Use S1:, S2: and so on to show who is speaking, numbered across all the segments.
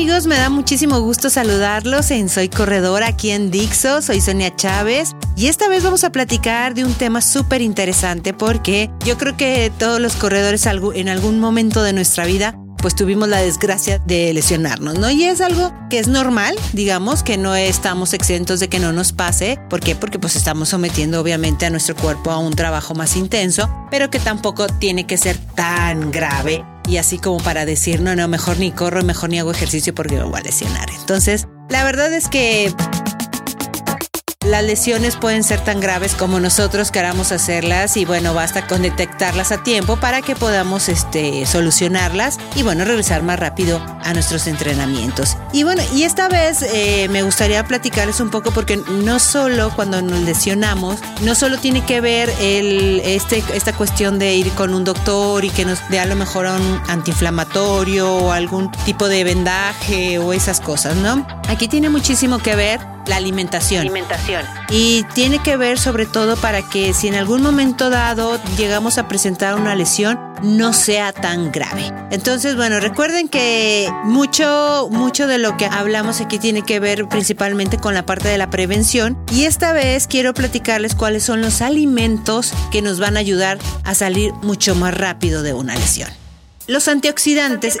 S1: Amigos, me da muchísimo gusto saludarlos en Soy Corredora aquí en Dixo. Soy Sonia Chávez y esta vez vamos a platicar de un tema súper interesante porque yo creo que todos los corredores en algún momento de nuestra vida pues tuvimos la desgracia de lesionarnos, ¿no? Y es algo que es normal, digamos, que no estamos exentos de que no nos pase. ¿Por qué? Porque pues estamos sometiendo obviamente a nuestro cuerpo a un trabajo más intenso, pero que tampoco tiene que ser tan grave y así como para decir, no, no, mejor ni corro, mejor ni hago ejercicio porque me voy a lesionar. Entonces, la verdad es que las lesiones pueden ser tan graves como nosotros queramos hacerlas y bueno, basta con detectarlas a tiempo para que podamos este, solucionarlas y bueno, regresar más rápido a nuestros entrenamientos. Y bueno, y esta vez eh, me gustaría platicarles un poco porque no solo cuando nos lesionamos, no solo tiene que ver el, este, esta cuestión de ir con un doctor y que nos dé a lo mejor un antiinflamatorio o algún tipo de vendaje o esas cosas, ¿no? Aquí tiene muchísimo que ver la alimentación.
S2: Alimentación.
S1: Y tiene que ver sobre todo para que si en algún momento dado llegamos a presentar una lesión, no sea tan grave. Entonces, bueno, recuerden que mucho, mucho de lo que hablamos aquí tiene que ver principalmente con la parte de la prevención. Y esta vez quiero platicarles cuáles son los alimentos que nos van a ayudar a salir mucho más rápido de una lesión. Los antioxidantes.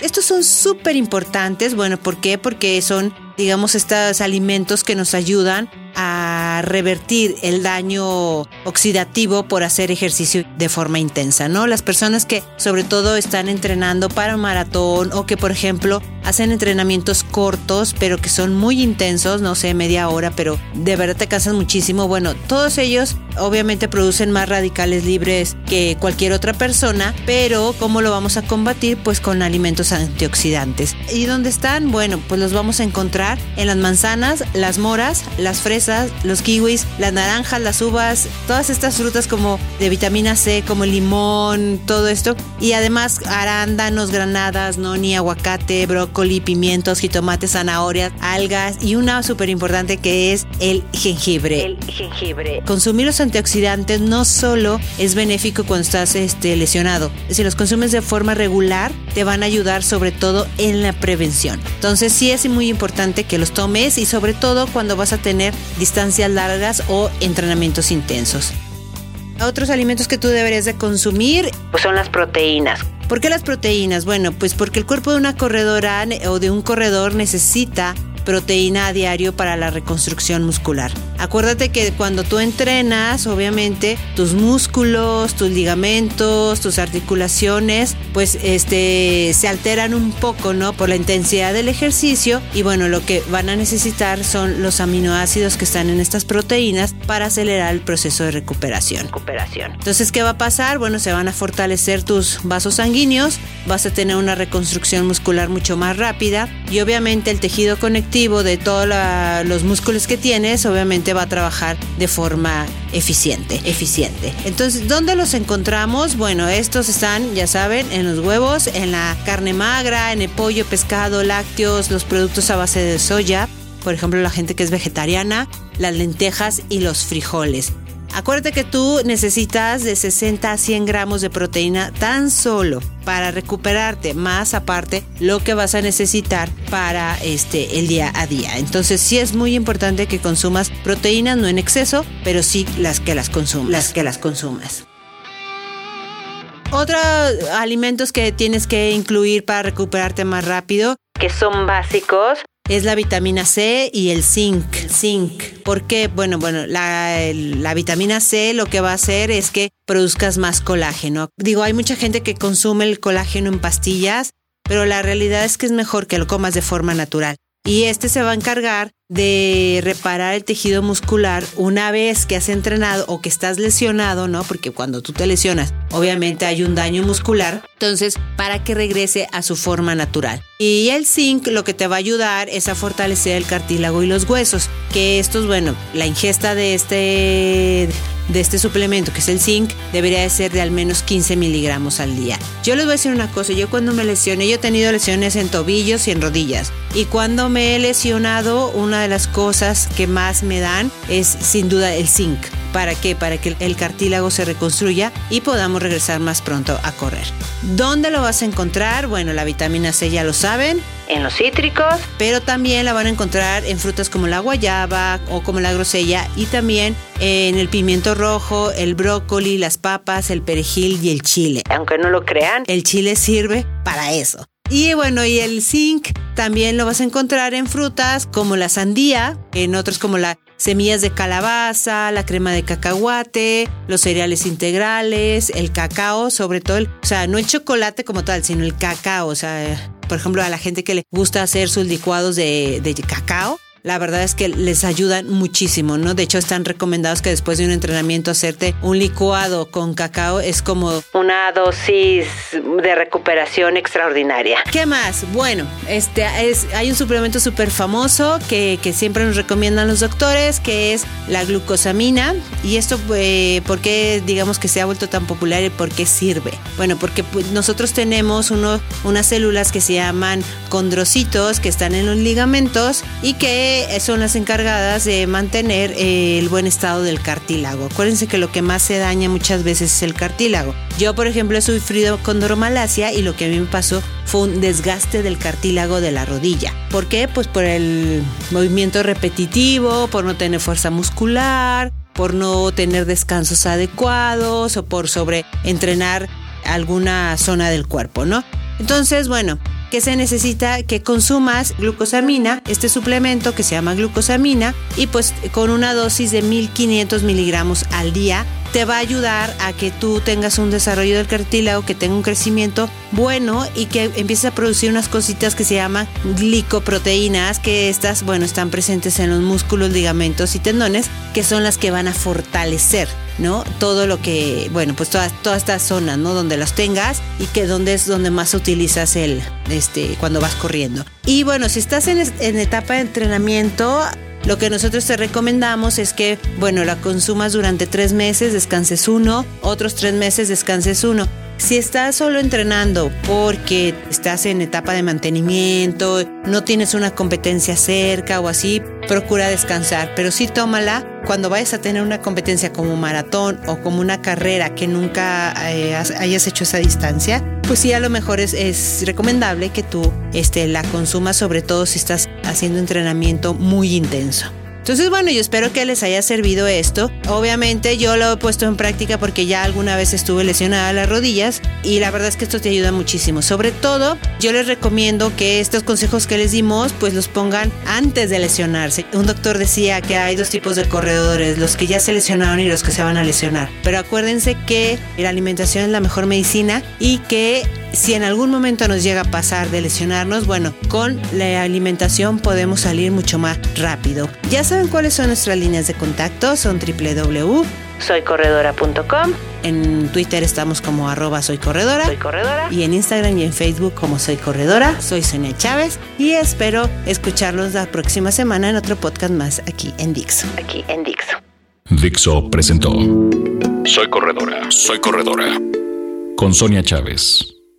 S1: Estos son súper importantes. Bueno, ¿por qué? Porque son, digamos, estos alimentos que nos ayudan a revertir el daño oxidativo por hacer ejercicio de forma intensa, ¿no? Las personas que sobre todo están entrenando para un maratón o que por ejemplo hacen entrenamientos cortos pero que son muy intensos, no sé, media hora, pero de verdad te cansas muchísimo. Bueno, todos ellos obviamente producen más radicales libres que cualquier otra persona, pero ¿cómo lo vamos a combatir? Pues con alimentos antioxidantes. ¿Y dónde están? Bueno, pues los vamos a encontrar en las manzanas, las moras, las fresas, los kiwis, las naranjas, las uvas, todas estas frutas como de vitamina C, como el limón, todo esto. Y además arándanos, granadas, noni, aguacate, brócoli, pimientos, jitomates, zanahorias, algas y una súper importante que es el jengibre.
S2: El jengibre.
S1: Consumir los antioxidantes no solo es benéfico cuando estás este, lesionado, si los consumes de forma regular te van a ayudar sobre todo en la prevención. Entonces sí es muy importante que los tomes y sobre todo cuando vas a tener distancias largas o entrenamientos intensos. Otros alimentos que tú deberías de consumir
S2: pues son las proteínas.
S1: ¿Por qué las proteínas? Bueno, pues porque el cuerpo de una corredora o de un corredor necesita proteína a diario para la reconstrucción muscular. Acuérdate que cuando tú entrenas, obviamente, tus músculos, tus ligamentos, tus articulaciones, pues este se alteran un poco, ¿no? Por la intensidad del ejercicio y bueno, lo que van a necesitar son los aminoácidos que están en estas proteínas para acelerar el proceso de recuperación.
S2: Recuperación.
S1: Entonces, ¿qué va a pasar? Bueno, se van a fortalecer tus vasos sanguíneos, vas a tener una reconstrucción muscular mucho más rápida y obviamente el tejido conectivo de todos los músculos que tienes, obviamente va a trabajar de forma eficiente, eficiente. Entonces, ¿dónde los encontramos? Bueno, estos están, ya saben, en los huevos, en la carne magra, en el pollo, pescado, lácteos, los productos a base de soya, por ejemplo, la gente que es vegetariana, las lentejas y los frijoles. Acuérdate que tú necesitas de 60 a 100 gramos de proteína tan solo para recuperarte, más aparte lo que vas a necesitar para este el día a día. Entonces sí es muy importante que consumas proteínas, no en exceso, pero sí las que las consumas, las que las consumas. Otros alimentos que tienes que incluir para recuperarte más rápido,
S2: que son básicos,
S1: es la vitamina C y el zinc. Zinc. ¿Por qué? Bueno, bueno, la, la, vitamina C lo que va a hacer es que produzcas más colágeno. Digo, hay mucha gente que consume el colágeno en pastillas, pero la realidad es que es mejor que lo comas de forma natural. Y este se va a encargar de reparar el tejido muscular una vez que has entrenado o que estás lesionado, ¿no? Porque cuando tú te lesionas, obviamente hay un daño muscular. Entonces, para que regrese a su forma natural. Y el zinc lo que te va a ayudar es a fortalecer el cartílago y los huesos. Que estos, bueno, la ingesta de este de este suplemento, que es el zinc, debería de ser de al menos 15 miligramos al día. Yo les voy a decir una cosa, yo cuando me lesioné, yo he tenido lesiones en tobillos y en rodillas. Y cuando me he lesionado, una de las cosas que más me dan es sin duda el zinc. ¿Para qué? Para que el cartílago se reconstruya y podamos regresar más pronto a correr. ¿Dónde lo vas a encontrar? Bueno, la vitamina C ya lo saben.
S2: En los cítricos.
S1: Pero también la van a encontrar en frutas como la guayaba o como la grosella y también en el pimiento rojo, el brócoli, las papas, el perejil y el chile.
S2: Aunque no lo crean,
S1: el chile sirve para eso. Y bueno, y el zinc también lo vas a encontrar en frutas como la sandía, en otros como las semillas de calabaza, la crema de cacahuate, los cereales integrales, el cacao, sobre todo, el, o sea, no el chocolate como tal, sino el cacao, o sea, por ejemplo, a la gente que le gusta hacer sus licuados de, de cacao, la verdad es que les ayudan muchísimo, ¿no? De hecho, están recomendados que después de un entrenamiento hacerte un licuado con cacao es como
S2: una dosis de recuperación extraordinaria.
S1: ¿Qué más? Bueno, este es, hay un suplemento súper famoso que, que, siempre nos recomiendan los doctores, que es la glucosamina. Y esto, eh, ¿por qué digamos que se ha vuelto tan popular y por qué sirve? Bueno, porque pues, nosotros tenemos uno, unas células que se llaman condrocitos que están en los ligamentos y que son las encargadas de mantener eh, el buen estado del cartílago. Acuérdense que lo que más se daña muchas veces es el cartílago. Yo, por ejemplo, he sufrido condromalacia y lo que a mí me pasó fue un desgaste del cartílago de la rodilla. ¿Por qué? Pues por el movimiento repetitivo, por no tener fuerza muscular, por no tener descansos adecuados o por sobreentrenar alguna zona del cuerpo, ¿no? Entonces, bueno, que se necesita que consumas glucosamina, este suplemento que se llama glucosamina, y pues con una dosis de 1500 miligramos al día te va a ayudar a que tú tengas un desarrollo del cartílago, que tenga un crecimiento bueno y que empieces a producir unas cositas que se llaman glicoproteínas, que estas, bueno, están presentes en los músculos, ligamentos y tendones, que son las que van a fortalecer ¿no? Todo lo que, bueno, pues todas, todas estas zonas, ¿no? Donde las tengas y que donde es donde más utilizas el, este, cuando vas corriendo. Y bueno, si estás en, en etapa de entrenamiento, lo que nosotros te recomendamos es que, bueno, la consumas durante tres meses, descanses uno, otros tres meses, descanses uno. Si estás solo entrenando porque estás en etapa de mantenimiento, no tienes una competencia cerca o así, procura descansar, pero sí tómala cuando vayas a tener una competencia como maratón o como una carrera que nunca eh, hayas hecho esa distancia, pues sí a lo mejor es, es recomendable que tú este, la consumas, sobre todo si estás haciendo entrenamiento muy intenso. Entonces, bueno, yo espero que les haya servido esto. Obviamente yo lo he puesto en práctica porque ya alguna vez estuve lesionada las rodillas y la verdad es que esto te ayuda muchísimo. Sobre todo, yo les recomiendo que estos consejos que les dimos, pues los pongan antes de lesionarse. Un doctor decía que hay dos tipos de corredores, los que ya se lesionaron y los que se van a lesionar. Pero acuérdense que la alimentación es la mejor medicina y que si en algún momento nos llega a pasar de lesionarnos, bueno, con la alimentación podemos salir mucho más rápido. Ya saben cuáles son nuestras líneas de contacto, son
S2: www.soycorredora.com.
S1: En Twitter estamos como arroba soy corredora.
S2: Soy corredora.
S1: Y en Instagram y en Facebook como soy corredora. Soy Sonia Chávez y espero escucharlos la próxima semana en otro podcast más aquí en Dixo.
S2: Aquí en Dixo.
S3: Dixo presentó Soy corredora. Soy corredora. Con Sonia Chávez.